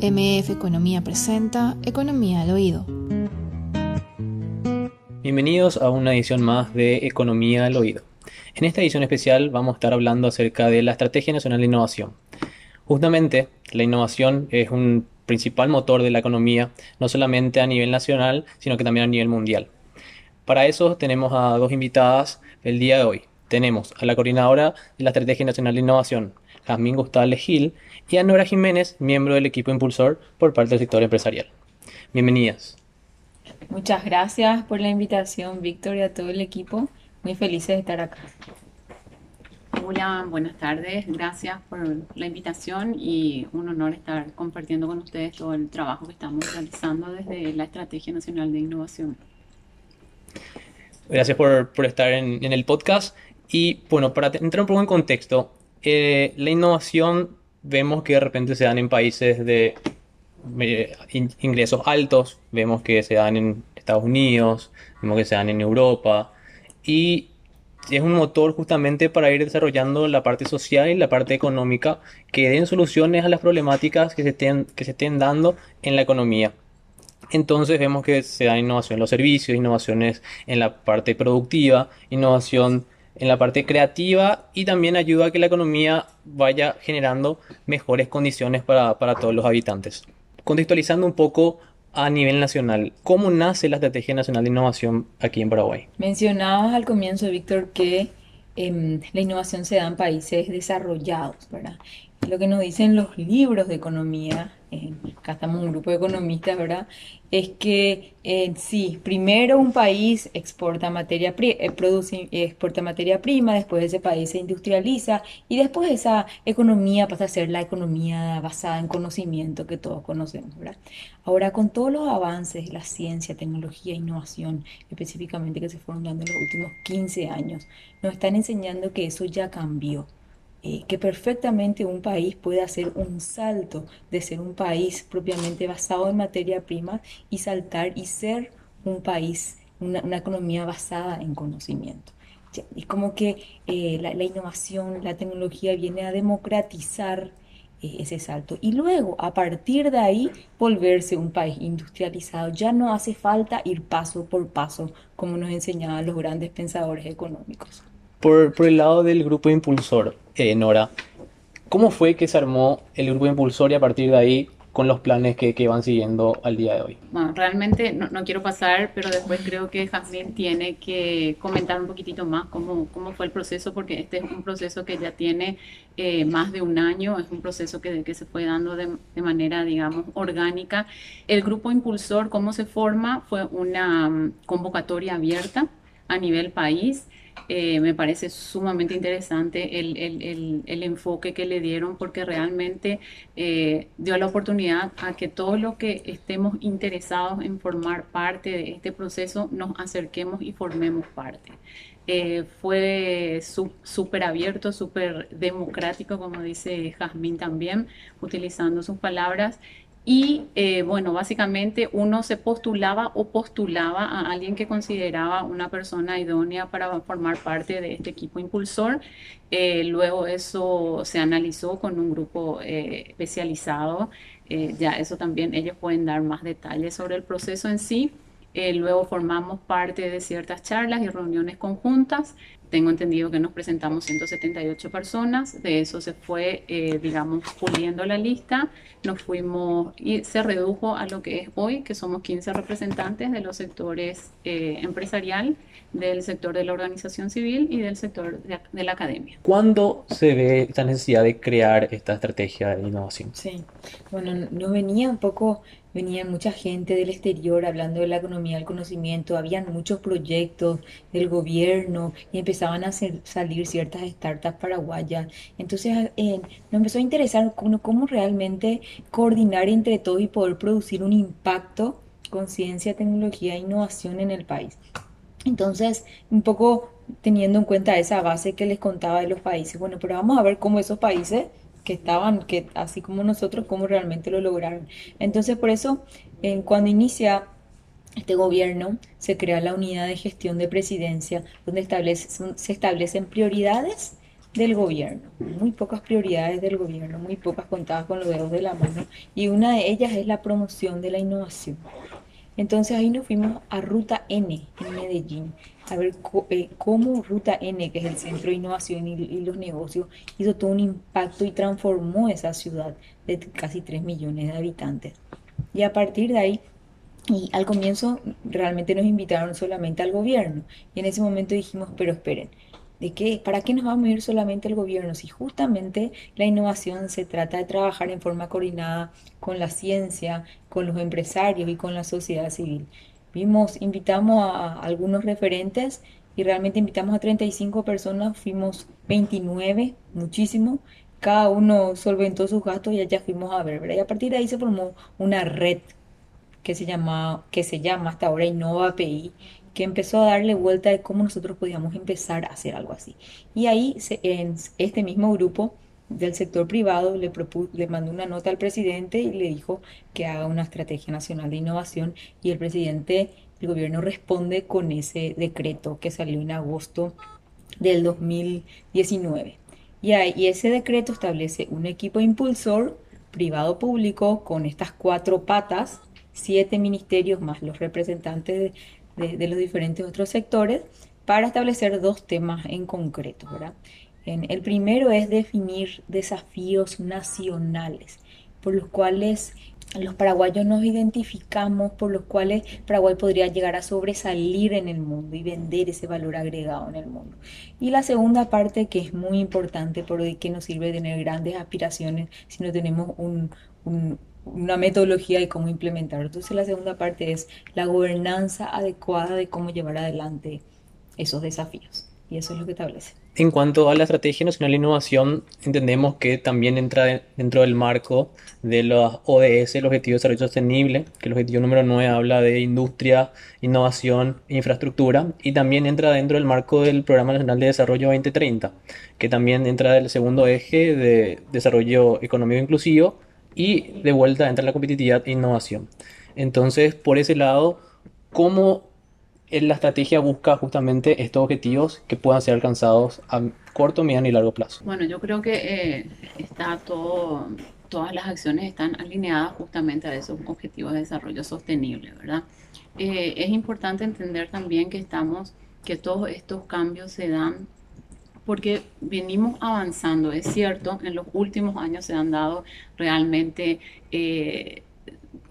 MF Economía presenta Economía al Oído. Bienvenidos a una edición más de Economía al Oído. En esta edición especial vamos a estar hablando acerca de la Estrategia Nacional de Innovación. Justamente, la innovación es un principal motor de la economía, no solamente a nivel nacional, sino que también a nivel mundial. Para eso tenemos a dos invitadas el día de hoy. Tenemos a la coordinadora de la Estrategia Nacional de Innovación, Jazmín Gustavo Gil, y a Nora Jiménez, miembro del equipo impulsor por parte del sector empresarial. Bienvenidas. Muchas gracias por la invitación, Víctor, y a todo el equipo. Muy felices de estar acá. Hola, buenas tardes. Gracias por la invitación y un honor estar compartiendo con ustedes todo el trabajo que estamos realizando desde la Estrategia Nacional de Innovación. Gracias por, por estar en, en, el podcast. Y bueno, para entrar un poco en contexto, eh, la innovación vemos que de repente se dan en países de eh, ingresos altos, vemos que se dan en Estados Unidos, vemos que se dan en Europa y es un motor justamente para ir desarrollando la parte social y la parte económica que den soluciones a las problemáticas que se estén, que se estén dando en la economía. Entonces vemos que se da innovación en los servicios, innovaciones en la parte productiva, innovación en la parte creativa y también ayuda a que la economía vaya generando mejores condiciones para, todos los habitantes. Contextualizando un poco a nivel nacional, ¿cómo nace la Estrategia Nacional de Innovación aquí en Paraguay? Mencionabas al comienzo, Víctor, que em, la innovación se da en países desarrollados, ¿verdad? Lo que nos dicen los libros de economía acá estamos un grupo de economistas, ¿verdad? Es que eh, sí, primero un país exporta materia, eh, produce, exporta materia prima, después ese país se industrializa y después esa economía pasa a ser la economía basada en conocimiento que todos conocemos, ¿verdad? Ahora, con todos los avances, la ciencia, tecnología, innovación, específicamente que se fueron dando en los últimos 15 años, nos están enseñando que eso ya cambió eh, que perfectamente un país puede hacer un salto de ser un país propiamente basado en materia prima y saltar y ser un país, una, economía basada en conocimiento. Es como que eh, la, innovación, la tecnología viene a democratizar eh, ese salto y luego a partir de ahí volverse un país industrializado. Ya no hace falta ir paso por paso como nos enseñaban los grandes pensadores económicos. Por, por el lado del grupo impulsor, eh, Nora, ¿cómo fue que se armó el grupo impulsor y a partir de ahí con los planes que, que van siguiendo al día de hoy? Bueno, realmente no, no, quiero pasar, pero después creo que Jazmín tiene que comentar un poquitito más cómo, cómo fue el proceso, porque este es un proceso que ya tiene eh, más de un año, es un proceso que, que se fue dando de, de, manera, digamos, orgánica. El grupo impulsor, ¿cómo se forma? Fue una um, convocatoria abierta a nivel país eh, me parece sumamente interesante el, el, el, enfoque que le dieron porque realmente eh, dio la oportunidad a que todos los que estemos interesados en formar parte de este proceso nos acerquemos y formemos parte. Eh, fue súper abierto, súper democrático, como dice Jazmín también, utilizando sus palabras, y eh, bueno, básicamente uno se postulaba o postulaba a alguien que consideraba una persona idónea para formar parte de este equipo impulsor. Eh, luego eso se analizó con un grupo eh, especializado. ya eso también ellos pueden dar más detalles sobre el proceso en sí. luego formamos parte de ciertas charlas y reuniones conjuntas tengo entendido que nos presentamos 178 personas, de eso se fue, eh, digamos, puliendo la lista, nos fuimos y se redujo a lo que es hoy, que somos 15 representantes de los sectores eh, empresarial, del sector de la organización civil y del sector de, de, la academia. ¿Cuándo se ve esta necesidad de crear esta estrategia de innovación? Sí, bueno, no venía un poco venía mucha gente del exterior hablando de la economía del conocimiento, habían muchos proyectos del gobierno y empezaban a salir ciertas startups paraguayas. Entonces eh, empezó a interesar cómo, cómo realmente coordinar entre todos y poder producir un impacto con ciencia, tecnología e innovación en el país. Entonces, un poco teniendo en cuenta esa base que les contaba de los países, bueno, pero vamos a ver cómo esos países que estaban, que así como nosotros, cómo realmente lo lograron. Entonces, por eso, cuando inicia este gobierno, se crea la unidad de gestión de presidencia, donde establece, se establecen prioridades del gobierno, muy pocas prioridades del gobierno, muy pocas contadas con los dedos de la mano, y una de ellas es la promoción de la innovación. Entonces ahí nos fuimos a Ruta N en Medellín, a ver eh, cómo Ruta N, que es el Centro de Innovación y, y, los Negocios, hizo todo un impacto y transformó esa ciudad de casi 3 millones de habitantes. Y a partir de ahí, y al comienzo realmente nos invitaron solamente al gobierno, y en ese momento dijimos, pero esperen, ¿De qué? ¿Para qué nos vamos a ir solamente el gobierno? Si justamente la innovación se trata de trabajar en forma coordinada con la ciencia, con los empresarios y con la sociedad civil. Vimos, invitamos a algunos referentes y realmente invitamos a 35 personas, fuimos 29, muchísimo. Cada uno solventó sus gastos y allá fuimos a ver. Y a partir de ahí se formó una red que se llama, que se llama hasta ahora Innova API, que empezó a darle vuelta de cómo nosotros podíamos empezar a hacer algo así. Y ahí en este mismo grupo del sector privado le, le mandó una nota al presidente y le dijo que haga una estrategia nacional de innovación y el presidente, el gobierno responde con ese decreto que salió en agosto del 2019. Y, ahí, y ese decreto establece un equipo impulsor privado-público con estas cuatro patas, siete ministerios más los representantes de, de, los diferentes otros sectores para establecer dos temas en concreto. ¿verdad? El primero es definir desafíos nacionales por los cuales los paraguayos nos identificamos, por los cuales Paraguay podría llegar a sobresalir en el mundo y vender ese valor agregado en el mundo. Y la segunda parte que es muy importante, porque nos sirve tener grandes aspiraciones si no tenemos un, una metodología de cómo implementar. Entonces la segunda parte es la gobernanza adecuada de cómo llevar adelante esos desafíos. Y eso es lo que establece. En cuanto a la Estrategia Nacional de Innovación, entendemos que también entra dentro del marco de los ODS, el Objetivo de Desarrollo Sostenible, que el objetivo número 9 habla de industria, innovación e infraestructura, y también entra dentro del marco del Programa Nacional de Desarrollo 2030, que también entra del segundo eje de desarrollo económico inclusivo y de vuelta entra la competitividad e innovación. Entonces, por ese lado, ¿cómo la estrategia busca justamente estos objetivos que puedan ser alcanzados a corto, mediano y largo plazo? Bueno, yo creo que eh, está todo, todas las acciones están alineadas justamente a esos objetivos de desarrollo sostenible, ¿verdad? Eh, es importante entender también que estamos, que todos estos cambios se dan porque venimos avanzando, es cierto, en los últimos años se han dado realmente eh,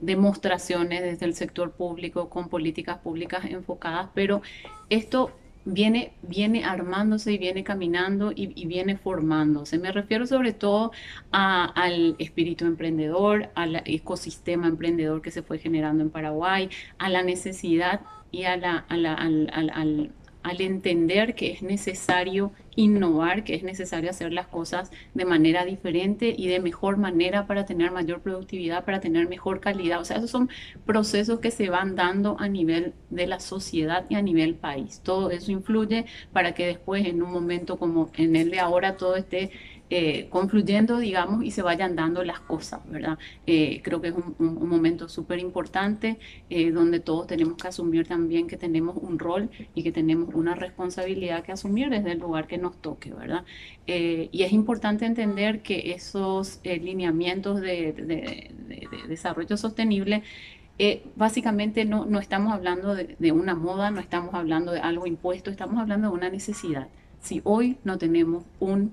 demostraciones desde el sector público con políticas públicas enfocadas, pero esto viene, viene armándose y viene caminando y, viene formándose. Me refiero sobre todo al espíritu emprendedor, al ecosistema emprendedor que se fue generando en Paraguay, a la necesidad y a la, al, al entender que es necesario innovar, que es necesario hacer las cosas de manera diferente y de mejor manera para tener mayor productividad, para tener mejor calidad. O sea, esos son procesos que se van dando a nivel de la sociedad y a nivel país. Todo eso influye para que después, en un momento como en el de ahora, todo esté eh, confluyendo, digamos, y se vayan dando las cosas, ¿verdad? Eh, creo que es un, momento súper importante eh, donde todos tenemos que asumir también que tenemos un rol y que tenemos una responsabilidad que asumir desde el lugar que nos toque, ¿verdad? y es importante entender que esos lineamientos de, desarrollo sostenible básicamente no, no, estamos hablando de, de, una moda, no estamos hablando de algo impuesto, estamos hablando de una necesidad. Si hoy no tenemos un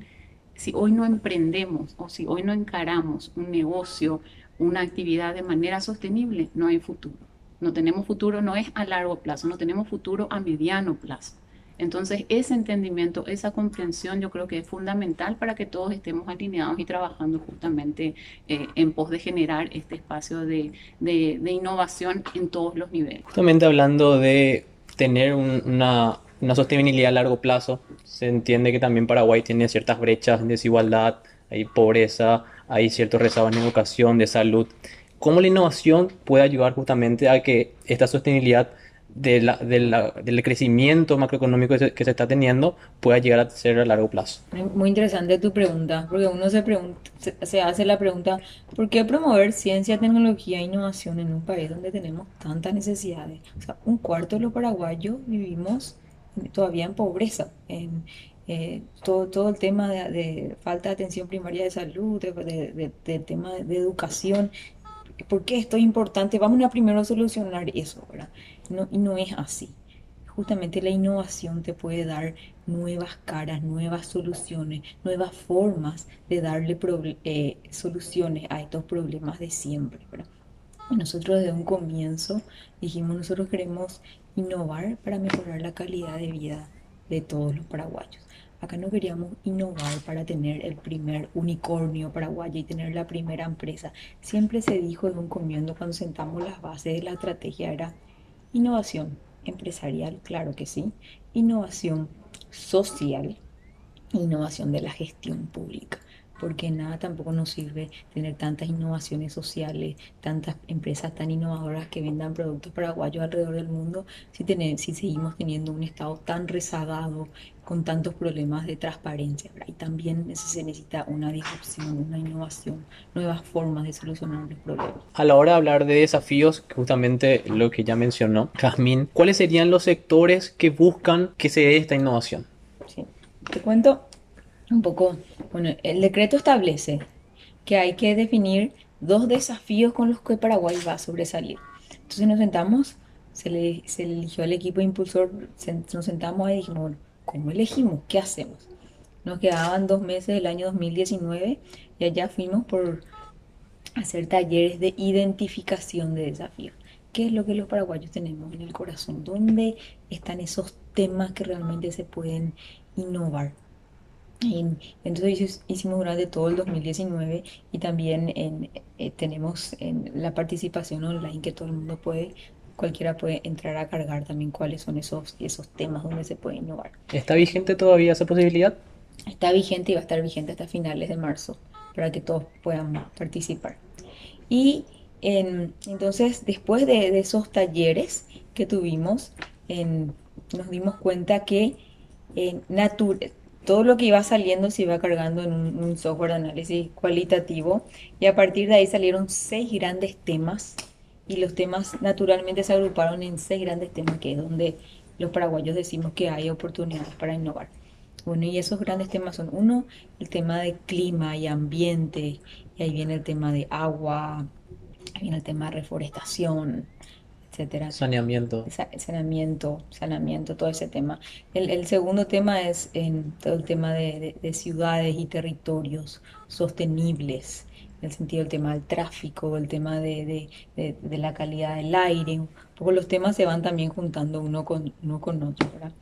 si hoy no emprendemos o si hoy no encaramos un negocio, una actividad de manera sostenible, no hay futuro. No tenemos futuro, no es a largo plazo, no tenemos futuro a mediano plazo. Entonces, ese entendimiento, esa comprensión, yo creo que es fundamental para que todos estemos alineados y trabajando justamente eh, en pos de generar este espacio de, de, innovación en todos los niveles. Justamente hablando de tener una, una sostenibilidad a largo plazo. Se entiende que también Paraguay tiene ciertas brechas de desigualdad, hay pobreza, hay ciertos rezagos en educación, de salud. ¿Cómo la innovación puede ayudar justamente a que esta sostenibilidad de la, del crecimiento macroeconómico que se, está teniendo pueda llegar a ser a largo plazo. Muy interesante tu pregunta, porque uno se, pregunta, se, hace la pregunta, ¿por qué promover ciencia, tecnología e innovación en un país donde tenemos tantas necesidades? O sea, un cuarto de los paraguayos vivimos todavía en pobreza. eh, todo, todo el tema de, falta de atención primaria de salud, de, de- de- del tema de educación. ¿Por qué esto es importante? Vamos a primero solucionar eso, ¿verdad? No, y no es así. Justamente la innovación te puede dar nuevas caras, nuevas soluciones, nuevas formas de darle eh, soluciones a estos problemas de siempre, ¿verdad? Nosotros desde un comienzo dijimos, nosotros queremos innovar para mejorar la calidad de vida de todos los paraguayos. Acá no queríamos innovar para tener el primer unicornio paraguayo y tener la primera empresa. Siempre se dijo desde un comienzo cuando sentamos las bases de la estrategia era innovación empresarial, claro que sí, innovación social, innovación de la gestión pública, porque nada tampoco nos sirve tener tantas innovaciones sociales, tantas empresas tan innovadoras que vendan productos paraguayos alrededor del mundo, si, tener- si seguimos teniendo un Estado tan rezagado, con tantos problemas de transparencia. ¿verdad? Y también se necesita una disrupción, una innovación, nuevas formas de solucionar los problemas. A la hora de hablar de desafíos, justamente lo que ya mencionó Jazmín, ¿cuáles serían los sectores que buscan que se dé esta innovación? Sí. Te cuento un poco. Bueno, el decreto establece que hay que definir dos desafíos con los que Paraguay va a sobresalir. Entonces nos sentamos, se le, se eligió al equipo impulsor, se- nos sentamos y dijimos, bueno, ¿cómo elegimos? ¿Qué hacemos? Nos quedaban dos meses del año 2019 y allá fuimos por hacer talleres de identificación de desafíos. ¿Qué es lo que los paraguayos tenemos en el corazón? ¿Dónde están esos temas que realmente se pueden innovar? Y entonces hici- hicimos durante todo el 2019 y también en- eh, tenemos en la participación online que todo el mundo puede, cualquiera puede entrar a cargar también cuáles son esos, esos temas donde se puede innovar. ¿Está vigente todavía esa posibilidad? Está vigente y va a estar vigente hasta finales de marzo para que todos puedan participar. Y en- entonces, después de, de esos talleres que tuvimos, en- nos dimos cuenta que en natu- todo lo que iba saliendo se iba cargando en un, software de análisis cualitativo y a partir de ahí salieron seis grandes temas y los temas naturalmente se agruparon en seis grandes temas que es donde los paraguayos decimos que hay oportunidades para innovar. Bueno, y esos grandes temas son, uno, el tema de clima y ambiente, y ahí viene el tema de agua, ahí viene el tema de reforestación, etcétera. Saneamiento. Sa- Saneamiento, saneamiento, todo ese tema. El, el segundo tema es en todo el tema de, de- de ciudades y territorios sostenibles, en el sentido del tema del tráfico, el tema de, la calidad del aire. Un poco los temas se van también juntando uno con, uno con otro, ¿verdad?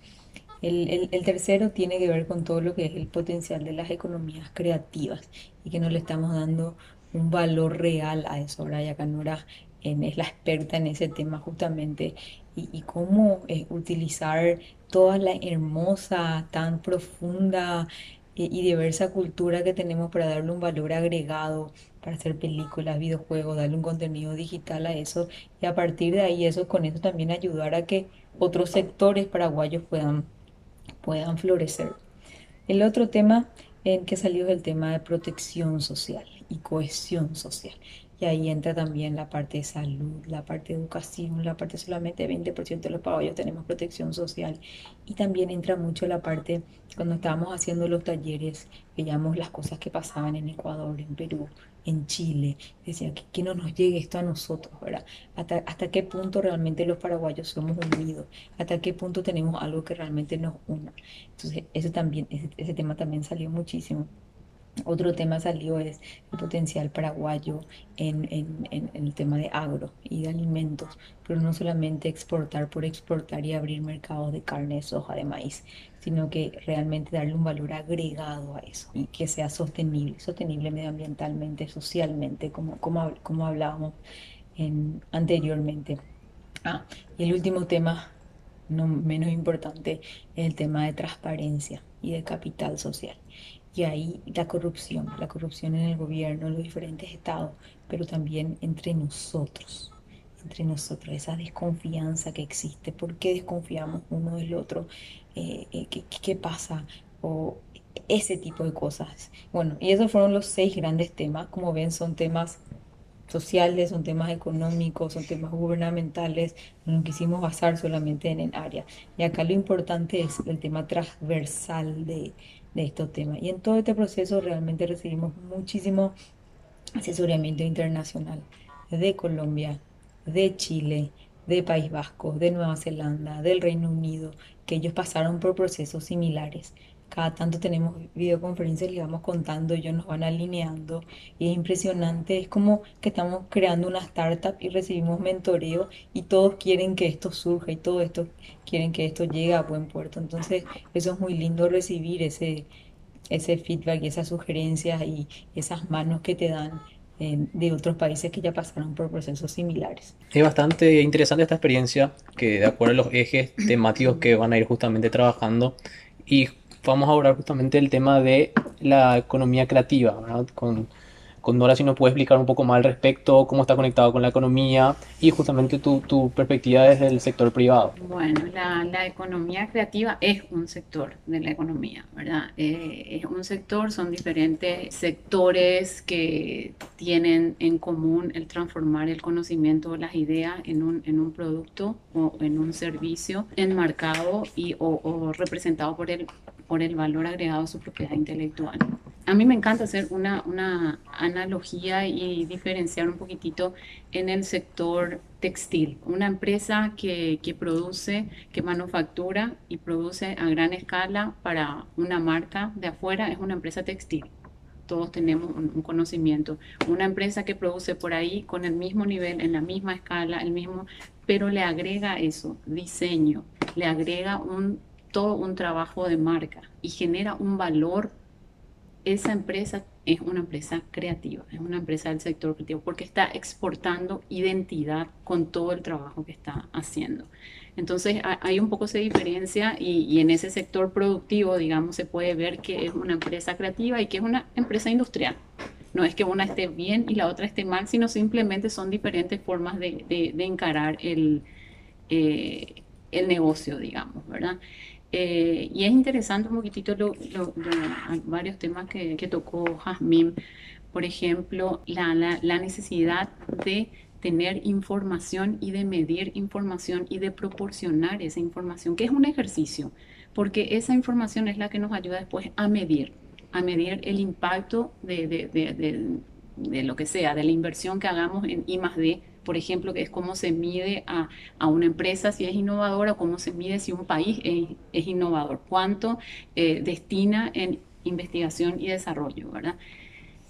El, el- el tercero tiene que ver con todo lo que es el potencial de las economías creativas y que no le estamos dando un valor real a eso. Ahora Nora en- es la experta en ese tema justamente y, y cómo eh, utilizar toda la hermosa, tan profunda eh, y diversa cultura que tenemos para darle un valor agregado, para hacer películas, videojuegos, darle un contenido digital a eso y a partir de ahí eso con eso también ayudar a que otros sectores paraguayos puedan puedan florecer. El otro tema en que salió es el tema de protección social y cohesión social. Y ahí entra también la parte de salud, la parte de educación, la parte solamente 20% de los paraguayos tenemos protección social. Y también entra mucho la parte, cuando estábamos haciendo los talleres, veíamos las cosas que pasaban en Ecuador, en Perú, en Chile. Decía que, que no nos llegue esto a nosotros, ¿verdad? Hasta, hasta qué punto realmente los paraguayos somos unidos, hasta qué punto tenemos algo que realmente nos una. Entonces, eso también, ese, ese tema también salió muchísimo. Otro tema salió es el potencial paraguayo en, en- en- en el tema de agro y de alimentos, pero no solamente exportar por exportar y abrir mercados de carne, de soja, de maíz, sino que realmente darle un valor agregado a eso y que sea sostenible, sostenible medioambientalmente, socialmente, como, como, como hablábamos en- anteriormente. Ah, y el último tema, no menos importante, es el tema de transparencia y de capital social. Y ahí la corrupción, la corrupción en el gobierno, en los diferentes estados, pero también entre nosotros, entre nosotros, esa desconfianza que existe. ¿Por qué desconfiamos uno del otro? Eh, eh, ¿qué, qué- pasa? O ese tipo de cosas. Bueno, y esos fueron los seis grandes temas. Como ven, son temas sociales, son temas económicos, son temas gubernamentales, no quisimos basar solamente en el área. Y acá lo importante es el tema transversal de, de estos temas. Y en todo este proceso realmente recibimos muchísimo asesoramiento internacional de Colombia, de Chile, de País Vasco, de Nueva Zelanda, del Reino Unido, que ellos pasaron por procesos similares. Cada tanto tenemos videoconferencias, les vamos contando, ellos nos van alineando y es impresionante, es como que estamos creando una startup y recibimos mentoreo y todos quieren que esto surja y todos esto quieren que esto llegue a buen puerto. Entonces eso es muy lindo recibir ese, ese feedback y esas sugerencias y esas manos que te dan eh, de otros países que ya pasaron por procesos similares. Es bastante interesante esta experiencia que de acuerdo a los ejes temáticos que van a ir justamente trabajando y vamos a hablar justamente del tema de la economía creativa, ¿verdad? Con, con Nora si nos puede explicar un poco más al respecto, cómo está conectado con la economía y justamente tu, tu perspectiva desde el sector privado. Bueno, la, la, economía creativa es un sector de la economía, ¿verdad? Eh, es un sector, son diferentes sectores que tienen en común el transformar el conocimiento o las ideas en un, en un producto o en un servicio enmarcado y, o, o representado por el, por el valor agregado a su propiedad intelectual a mí me encanta hacer una, una, analogía y diferenciar un poquitito en el sector textil. Una empresa que, que, produce, que manufactura y produce a gran escala para una marca de afuera es una empresa textil. Todos tenemos un, conocimiento. Una empresa que produce por ahí con el mismo nivel, en la misma escala, el mismo, pero le agrega eso, diseño, le agrega un, todo un trabajo de marca y genera un valor esa empresa es una empresa creativa, es una empresa del sector creativo, porque está exportando identidad con todo el trabajo que está haciendo. Entonces, hay un poco esa diferencia y, en ese sector productivo, digamos, se puede ver que es una empresa creativa y que es una empresa industrial. No es que una esté bien y la otra esté mal, sino simplemente son diferentes formas de, encarar el, eh, el negocio, digamos, ¿verdad? Eh, y es interesante un poquitito lo, varios temas que, tocó Jazmín. Por ejemplo, la, la, necesidad de tener información y de medir información y de proporcionar esa información, que es un ejercicio, porque esa información es la que nos ayuda después a medir, a medir el impacto de, de, de, de lo que sea, de la inversión que hagamos en I más D por ejemplo, que es cómo se mide a, a, una empresa si es innovadora, cómo se mide si un país es, innovador, cuánto eh, destina en investigación y desarrollo, ¿verdad?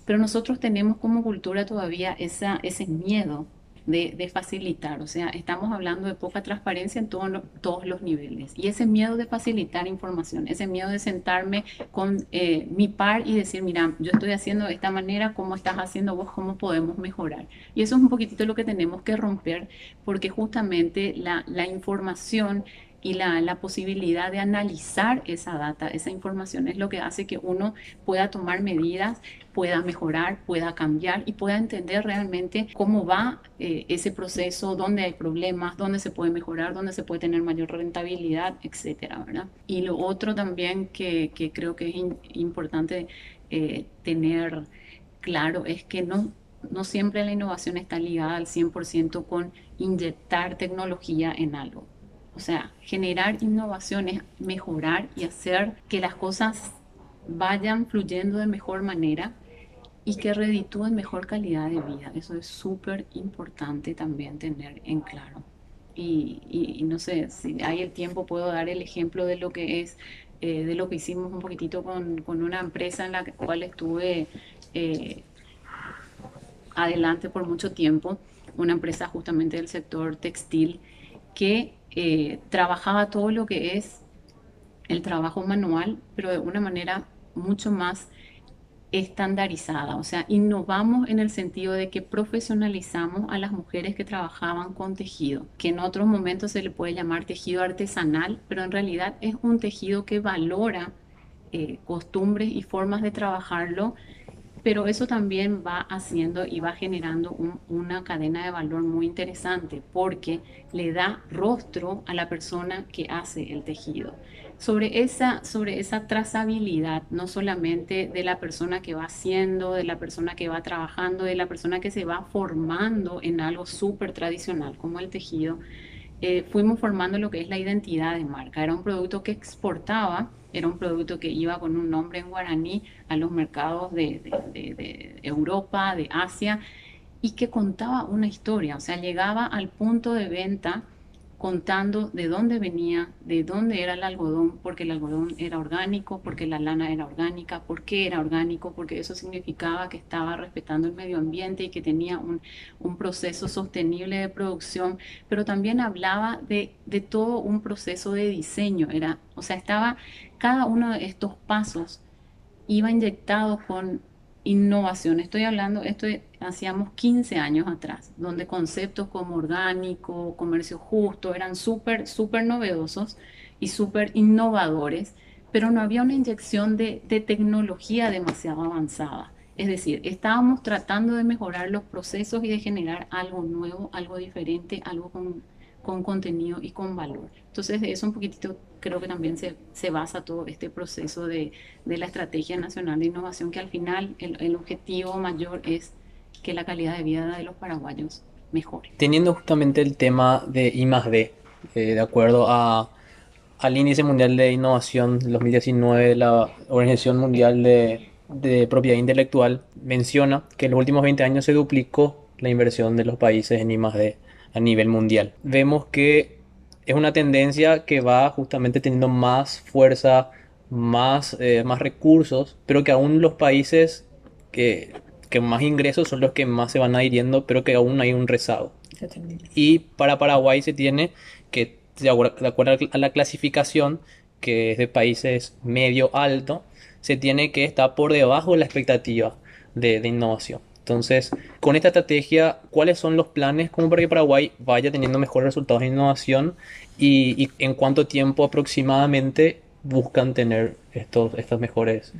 Pero nosotros tenemos como cultura todavía esa, ese miedo de, facilitar. O sea, estamos hablando de poca transparencia en todos los niveles. Y ese miedo de facilitar información, ese miedo de sentarme con eh, mi par y decir, mira, yo estoy haciendo de esta manera, ¿cómo estás haciendo vos? ¿Cómo podemos mejorar? Y eso es un poquitito lo que tenemos que romper porque justamente la, la información y la, la, posibilidad de analizar esa data, esa información es lo que hace que uno pueda tomar medidas, pueda mejorar, pueda cambiar y pueda entender realmente cómo va eh, ese proceso, dónde hay problemas, dónde se puede mejorar, dónde se puede tener mayor rentabilidad, etcétera, ¿verdad? Y lo otro también que, que creo que es importante eh, tener claro es que no, no siempre la innovación está ligada al 100% con inyectar tecnología en algo o sea, generar innovaciones, mejorar y hacer que las cosas vayan fluyendo de mejor manera y que reditúen mejor calidad de vida. Eso es súper importante también tener en claro. Y, no sé, si hay el tiempo puedo dar el ejemplo de lo que es, eh, de lo que hicimos un poquitito con, una empresa en la cual estuve eh, adelante por mucho tiempo, una empresa justamente del sector textil que eh, trabajaba todo lo que es el trabajo manual, pero de una manera mucho más estandarizada. O sea, innovamos en el sentido de que profesionalizamos a las mujeres que trabajaban con tejido, que en otros momentos se le puede llamar tejido artesanal, pero en realidad es un tejido que valora eh, costumbres y formas de trabajarlo pero eso también va haciendo y va generando una cadena de valor muy interesante porque le da rostro a la persona que hace el tejido. sobre esa, sobre esa trazabilidad, no solamente de la persona que va haciendo, de la persona que va trabajando, de la persona que se va formando en algo súper tradicional como el tejido, eh, fuimos formando lo que es la identidad de marca. Era un producto que exportaba, era un producto que iba con un nombre en guaraní a los mercados de, Europa, de Asia, y que contaba una historia, o sea, llegaba al punto de venta contando de dónde venía, de dónde era el algodón, porque el algodón era orgánico, porque la lana era orgánica, por qué era orgánico, porque eso significaba que estaba respetando el medio ambiente y que tenía un, proceso sostenible de producción, pero también hablaba de, de, todo un proceso de diseño, era, o sea, estaba cada uno de estos pasos iba inyectado con innovación. Estoy hablando, esto hacíamos 15 años atrás, donde conceptos como orgánico, comercio justo eran súper, súper novedosos y súper innovadores, pero no había una inyección de, de tecnología demasiado avanzada. Es decir, estábamos tratando de mejorar los procesos y de generar algo nuevo, algo diferente, algo con con contenido y con valor. Entonces, de eso un poquitito creo que también se, se basa todo este proceso de, de, la Estrategia Nacional de Innovación, que al final el, el, objetivo mayor es que la calidad de vida de los paraguayos mejore. Teniendo justamente el tema de I D, eh, de acuerdo a, al Índice Mundial de Innovación 2019 de la Organización Mundial de, de Propiedad Intelectual, menciona que en los últimos 20 años se duplicó la inversión de los países en I más D a nivel mundial. Vemos que es una tendencia que va justamente teniendo más fuerza, más, eh, más recursos, pero que aún los países que, que, más ingresos son los que más se van adhiriendo, pero que aún hay un rezago. Y para Paraguay se tiene que, de acuerdo a la clasificación, que es de países medio alto, se tiene que estar por debajo de la expectativa de, de innovación. Entonces, con esta estrategia, ¿cuáles son los planes como para que Paraguay vaya teniendo mejores resultados en innovación y, en cuánto tiempo aproximadamente buscan tener estos, estos mejores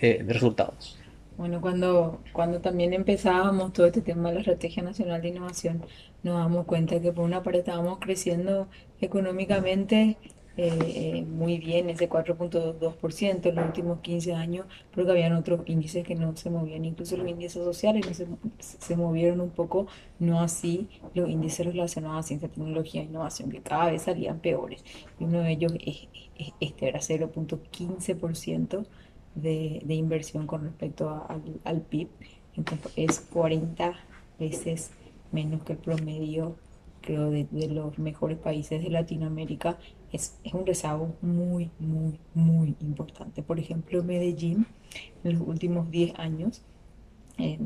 eh, resultados? Bueno, cuando, cuando también empezábamos todo este tema de la Estrategia Nacional de Innovación, nos damos cuenta que por una parte estábamos creciendo económicamente eh, muy bien, ese 4.2% en los últimos 15 años, pero que habían otros índices que no se movían, incluso los índices sociales no se, se movieron un poco, no así los índices relacionados a ciencia, tecnología e innovación, que cada vez salían peores. Y uno de ellos es, este era 0.15% de, de inversión con respecto al, al PIB, entonces es 40 veces menos que el promedio creo, de, de, los mejores países de Latinoamérica es, es, un rezago muy, muy, muy importante. Por ejemplo, Medellín en los últimos 10 años eh,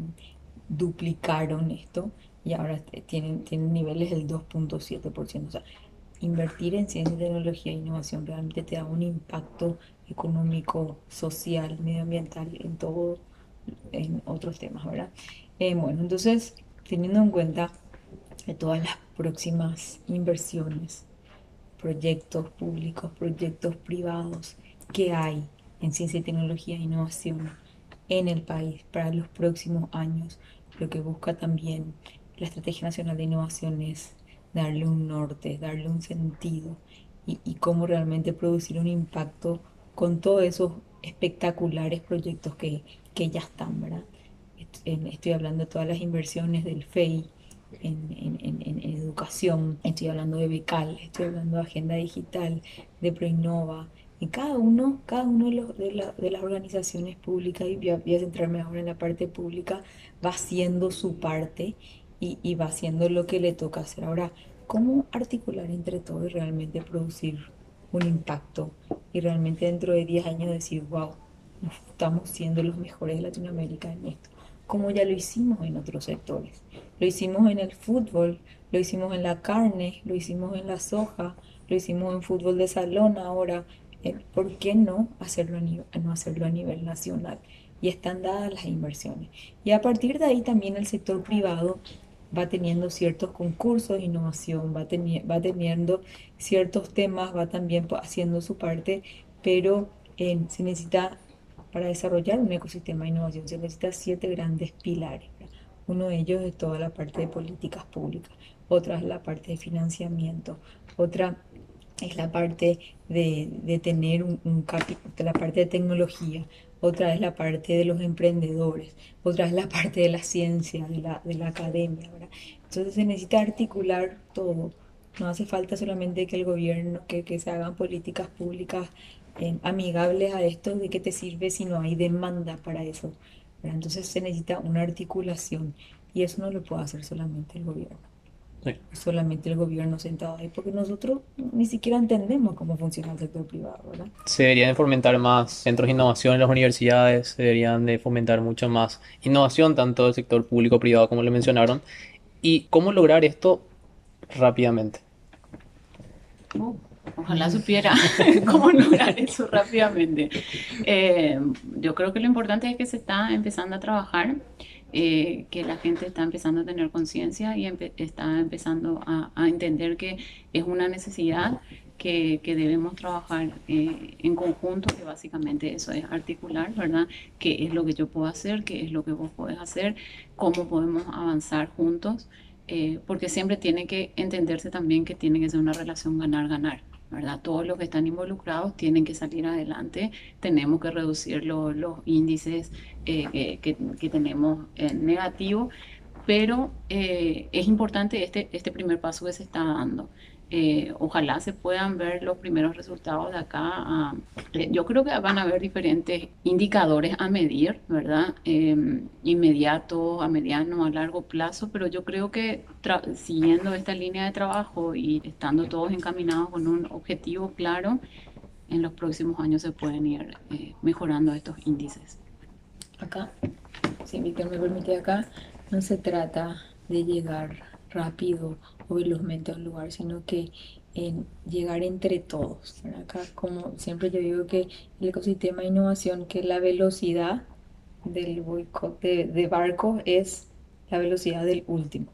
duplicaron esto y ahora tienen, tienen niveles del 2.7%. O sea, invertir en ciencia, tecnología e innovación realmente te da un impacto económico, social, medioambiental, en todo, en otros temas, ¿verdad? Eh, bueno, entonces, teniendo en cuenta todas las próximas inversiones proyectos públicos, proyectos privados que hay en ciencia y tecnología e innovación en el país para los próximos años. Lo que busca también la Estrategia Nacional de Innovación es darle un norte, darle un sentido y, cómo realmente producir un impacto con todos esos espectaculares proyectos que, que ya están, ¿verdad? Estoy hablando de todas las inversiones del FEI, en, en, en, educación, estoy hablando de Becal, estoy hablando de Agenda Digital, de Proinnova, y cada uno, cada uno de, las organizaciones públicas, y voy a, voy a, centrarme ahora en la parte pública, va haciendo su parte y, y va haciendo lo que le toca hacer. Ahora, ¿cómo articular entre todos y realmente producir un impacto? Y realmente dentro de 10 años decir, wow, estamos siendo los mejores de Latinoamérica en esto como ya lo hicimos en otros sectores. Lo hicimos en el fútbol, lo hicimos en la carne, lo hicimos en la soja, lo hicimos en fútbol de salón ahora. Eh, ¿Por qué no hacerlo a nivel, no hacerlo a nivel nacional? Y están dadas las inversiones. Y a partir de ahí también el sector privado va teniendo ciertos concursos de innovación, va, va teniendo ciertos temas, va también haciendo su parte, pero eh, se necesita para desarrollar un ecosistema de innovación se necesitan siete grandes pilares. Uno de ellos es toda la parte de políticas públicas, otra es la parte de financiamiento, otra es la parte de, tener un, un capi- la parte de tecnología, otra es la parte de los emprendedores, otra es la parte de la ciencia, de la, de la academia, ¿verdad? Entonces se necesita articular todo. No hace falta solamente que el gobierno, que, que se hagan políticas públicas eh, amigables a esto, de qué te sirve si no hay demanda para eso, ¿verdad? Entonces se necesita una articulación y eso no lo puede hacer solamente el gobierno Sí. solamente el gobierno sentado ahí, porque nosotros ni siquiera entendemos cómo funciona el sector privado, ¿verdad? Se deberían de fomentar más centros de innovación en las universidades, se deberían de fomentar mucho más innovación, tanto del sector público privado como lo mencionaron. ¿Y cómo lograr esto rápidamente? Uh, ojalá supiera cómo lograr eso rápidamente. Eh, yo creo que lo importante es que se está empezando a trabajar, eh, que la gente está empezando a tener conciencia y está empezando a, entender que es una necesidad que, debemos trabajar eh, en conjunto, que básicamente eso es articular, ¿verdad? ¿Qué es lo que yo puedo hacer? ¿Qué es lo que vos podés hacer? ¿Cómo podemos avanzar juntos? Porque siempre tiene que entenderse también que tiene que ser una relación ganar-ganar, ¿verdad? Todos los que están involucrados tienen que salir adelante, tenemos que reducir lo- los índices eh, que, que- tenemos en negativo, pero eh, es importante este, este primer paso que se está dando. Eh, ojalá se puedan ver los primeros resultados de acá. eh, yo creo que van a haber diferentes indicadores a medir, ¿verdad? Eh, inmediato, a mediano, a largo plazo, pero yo creo que siguiendo esta línea de trabajo y estando todos encaminados con un objetivo claro, en los próximos años se pueden ir eh, mejorando estos índices. Acá, si Víctor me permite acá, no se trata de llegar rápido o velozmente a un lugar, sino que en llegar entre todos. Acá, como siempre yo digo que el ecosistema de innovación, que la velocidad del boicot de, barco es la velocidad del último.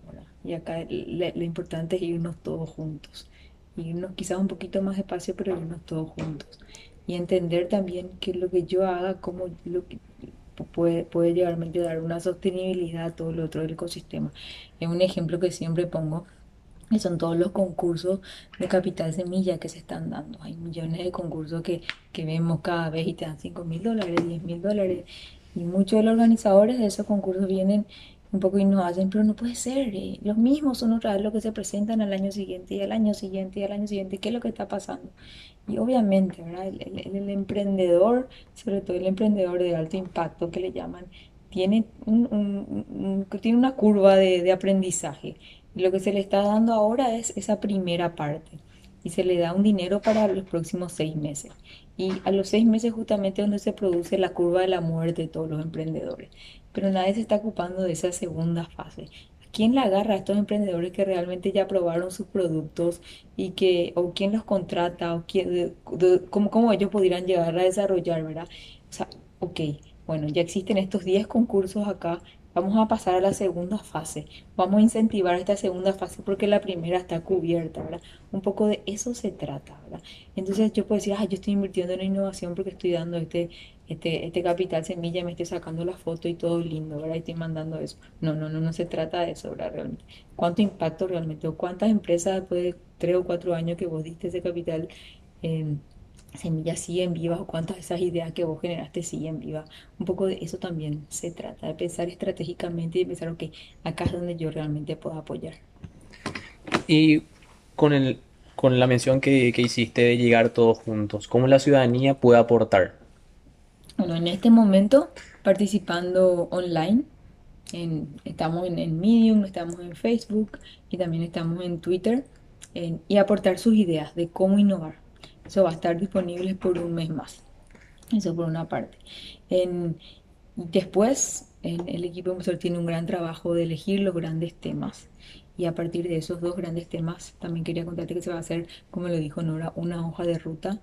Y acá lo importante es irnos todos juntos. Irnos quizás un poquito más despacio, pero irnos todos juntos. Y entender también que lo que yo haga, como lo que puede, puede llegarme a dar una sostenibilidad a todo lo otro del ecosistema. Es un ejemplo que siempre pongo, que son todos los concursos de capital semilla que se están dando. Hay millones de concursos que, que vemos cada vez y te dan 5 mil dólares, 10 mil dólares. Y muchos de los organizadores de esos concursos vienen un poco hacen, pero no puede ser. eh, Los mismos son otra vez los que se presentan al año siguiente y al año siguiente y al año siguiente. ¿Qué es lo que está pasando? Y obviamente, ¿verdad? El, el- el emprendedor, sobre todo el emprendedor de alto impacto que le llaman, tiene, un- un- un- tiene una curva de, de aprendizaje. Y lo que se le está dando ahora es esa primera parte. Y se le da un dinero para los próximos seis meses. Y a los seis meses justamente donde se produce la curva de la muerte de todos los emprendedores. Pero nadie se está ocupando de esa segunda fase. ¿Quién la agarra a estos emprendedores que realmente ya probaron sus productos y que, o quién los contrata, o quién, de- de- cómo, cómo ellos pudieran llegar a desarrollar, ¿verdad? O sea, ok, bueno, ya existen estos 10 concursos acá, vamos a pasar a la segunda fase, vamos a incentivar esta segunda fase porque la primera está cubierta, ¿verdad? Un poco de eso se trata, ¿verdad? Entonces yo puedo decir, ah, yo estoy invirtiendo en innovación porque estoy dando este, este, este capital semilla, me estoy sacando la foto y todo lindo, ¿verdad? Y estoy mandando eso. No, no, no, no se trata de eso, ¿verdad? Realmente. ¿Cuánto impacto realmente? ¿O cuántas empresas después de tres o cuatro años que vos diste ese capital eh, siguen vivas? ¿O cuántas de esas ideas que vos generaste siguen vivas? Un poco de eso también se trata, de pensar estratégicamente y de pensar, ok, acá es donde yo realmente puedo apoyar. Y con el, con la mención que, que hiciste de llegar todos juntos, ¿cómo la ciudadanía puede aportar? Bueno, en este momento participando online, en- estamos en, en Medium, estamos en Facebook y también estamos en Twitter y aportar sus ideas de cómo innovar. Eso va a estar disponible por un mes más. Eso por una parte. Después, el equipo inversor tiene un gran trabajo de elegir los grandes temas. Y a partir de esos dos grandes temas, también quería contarte que se va a hacer, como lo dijo Nora, una hoja de ruta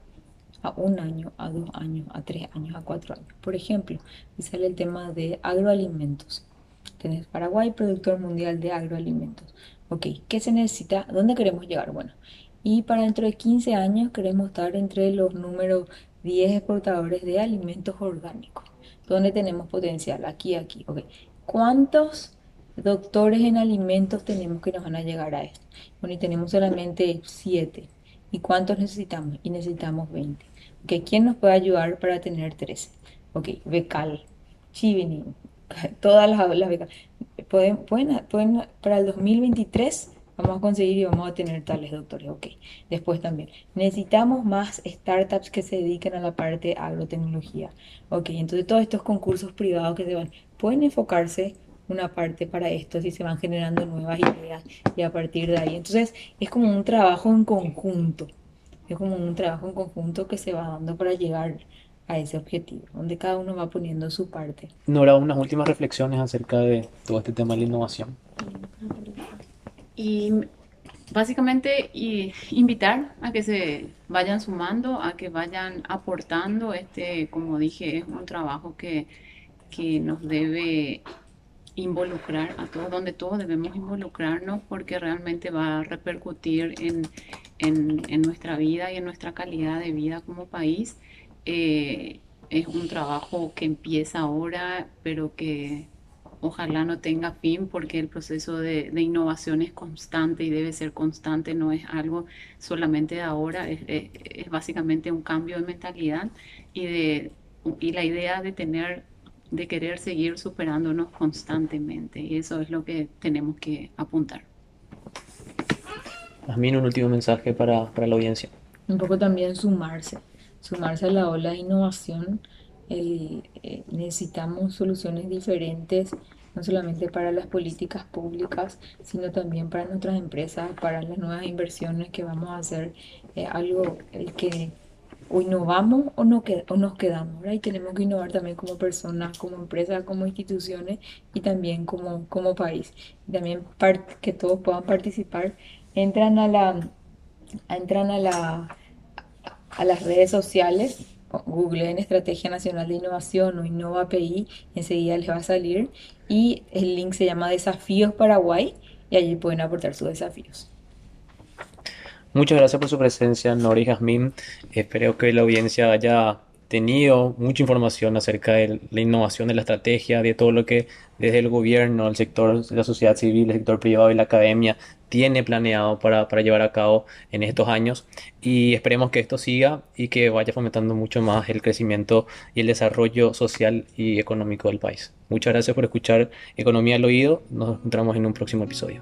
a un año, a dos años, a tres años, a cuatro años. Por ejemplo, me sale el tema de agroalimentos. Tenés Paraguay, productor mundial de agroalimentos. Ok, ¿qué se necesita? ¿Dónde queremos llegar? Bueno, y para dentro de 15 años queremos estar entre los números 10 exportadores de alimentos orgánicos. ¿Dónde tenemos potencial? Aquí, aquí. Ok, ¿cuántos doctores en alimentos tenemos que nos van a llegar a esto? Bueno, y tenemos solamente 7. ¿Y cuántos necesitamos? Y necesitamos 20. Ok, ¿quién nos puede ayudar para tener 13? Ok, Becal, Chivini, todas las, las becas. Pueden, pueden, pueden, para el 2023 vamos a conseguir y vamos a tener tales doctores. Ok, después también. Necesitamos más startups que se dediquen a la parte de agrotecnología. Ok, entonces todos estos concursos privados que se van, pueden enfocarse una parte para esto si se van generando nuevas ideas y a partir de ahí. Entonces es como un trabajo en conjunto. Es como un trabajo en conjunto que se va dando para llegar a ese objetivo, donde cada uno va poniendo su parte. Nora, unas últimas reflexiones acerca de todo este tema de la innovación. Y básicamente y invitar a que se vayan sumando, a que vayan aportando. Este, como dije, es un trabajo que, que nos debe involucrar a todos, donde todos debemos involucrarnos porque realmente va a repercutir en, en, nuestra vida y en nuestra calidad de vida como país. Eh, es un trabajo que empieza ahora, pero que ojalá no tenga fin porque el proceso de, de innovación es constante y debe ser constante, no es algo solamente de ahora, es, es, es básicamente un cambio de mentalidad y, de, y la idea de tener de querer seguir superándonos constantemente y eso es lo que tenemos que apuntar. Asmin, un último mensaje para, para la audiencia. Un poco también sumarse, sumarse a la ola de innovación. El, eh, necesitamos soluciones diferentes, no solamente para las políticas públicas, sino también para nuestras empresas, para las nuevas inversiones que vamos a hacer. Eh, algo el que o innovamos o, no o nos quedamos. Y tenemos que innovar también como personas, como empresas, como instituciones y también como, como país. Y también que todos puedan participar. Entran a la, entran a la, a las redes sociales, Google en Estrategia Nacional de Innovación o Innova API, enseguida les va a salir. Y el link se llama Desafíos Paraguay y allí pueden aportar sus desafíos. Muchas gracias por su presencia, Nora y Jazmín. Espero que la audiencia haya tenido mucha información acerca de la innovación de la estrategia, de todo lo que desde el gobierno, el sector la sociedad civil, el sector privado y la academia tiene planeado para, para llevar a cabo en estos años. Y esperemos que esto siga y que vaya fomentando mucho más el crecimiento y el desarrollo social y económico del país. Muchas gracias por escuchar Economía al Oído. Nos encontramos en un próximo episodio.